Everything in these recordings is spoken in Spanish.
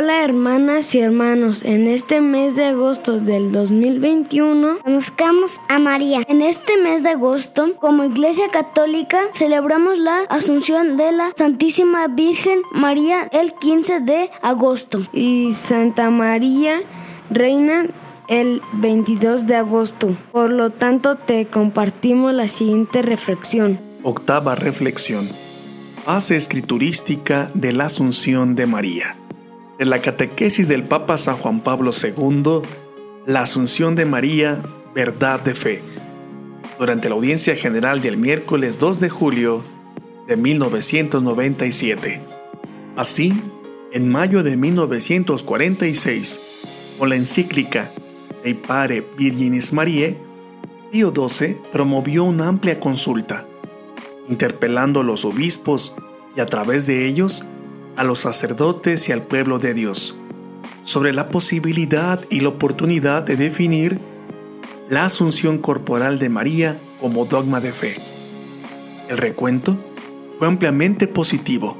Hola hermanas y hermanos, en este mes de agosto del 2021 conozcamos a María. En este mes de agosto, como Iglesia Católica, celebramos la Asunción de la Santísima Virgen María el 15 de agosto y Santa María Reina el 22 de agosto. Por lo tanto, te compartimos la siguiente reflexión. Octava reflexión. Base escriturística de la Asunción de María. De la catequesis del Papa San Juan Pablo II, la Asunción de María, verdad de fe. Durante la audiencia general del miércoles 2 de julio de 1997. Así, en mayo de 1946, con la encíclica Dei Pare Virginis Mariae, Pío XII promovió una amplia consulta, interpelando a los obispos y a través de ellos a los sacerdotes y al pueblo de Dios sobre la posibilidad y la oportunidad de definir la asunción corporal de María como dogma de fe. El recuento fue ampliamente positivo.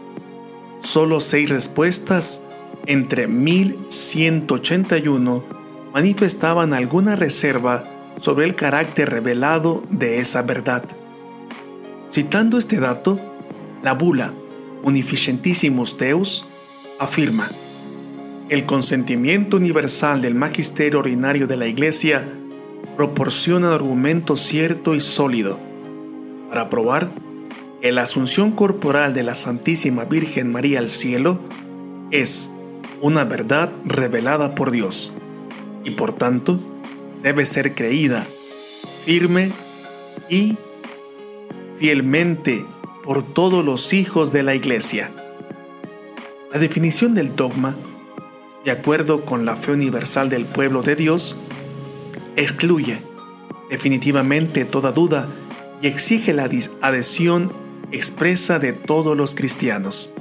Solo seis respuestas entre 1181 manifestaban alguna reserva sobre el carácter revelado de esa verdad. Citando este dato, la bula Unificentissimus Deus afirma, el consentimiento universal del magisterio ordinario de la Iglesia proporciona argumento cierto y sólido para probar que la asunción corporal de la Santísima Virgen María al cielo es una verdad revelada por Dios y por tanto debe ser creída firme y fielmente por todos los hijos de la Iglesia. La definición del dogma, de acuerdo con la fe universal del pueblo de Dios, excluye definitivamente toda duda y exige la adhesión expresa de todos los cristianos.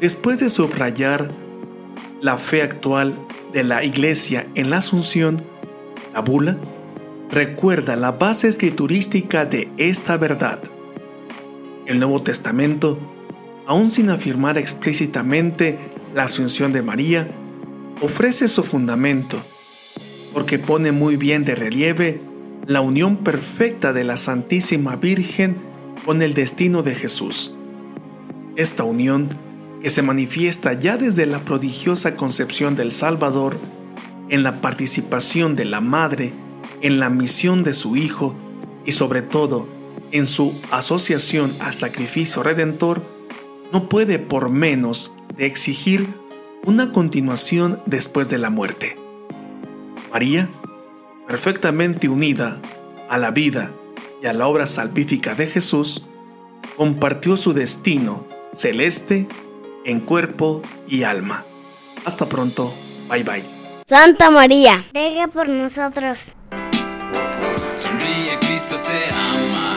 Después de subrayar la fe actual de la Iglesia en la Asunción, la bula recuerda la base escriturística de esta verdad. El Nuevo Testamento, aun sin afirmar explícitamente la asunción de María, ofrece su fundamento, porque pone muy bien de relieve la unión perfecta de la Santísima Virgen con el destino de Jesús. Esta unión, que se manifiesta ya desde la prodigiosa concepción del Salvador, en la participación de la Madre, en la misión de su Hijo y sobre todo en su asociación al sacrificio redentor, no puede por menos de exigir una continuación después de la muerte. María, perfectamente unida a la vida y a la obra salvífica de Jesús, compartió su destino celeste en cuerpo y alma. Hasta pronto, bye bye. Santa María, ruega por nosotros. Sonríe, Cristo te ama.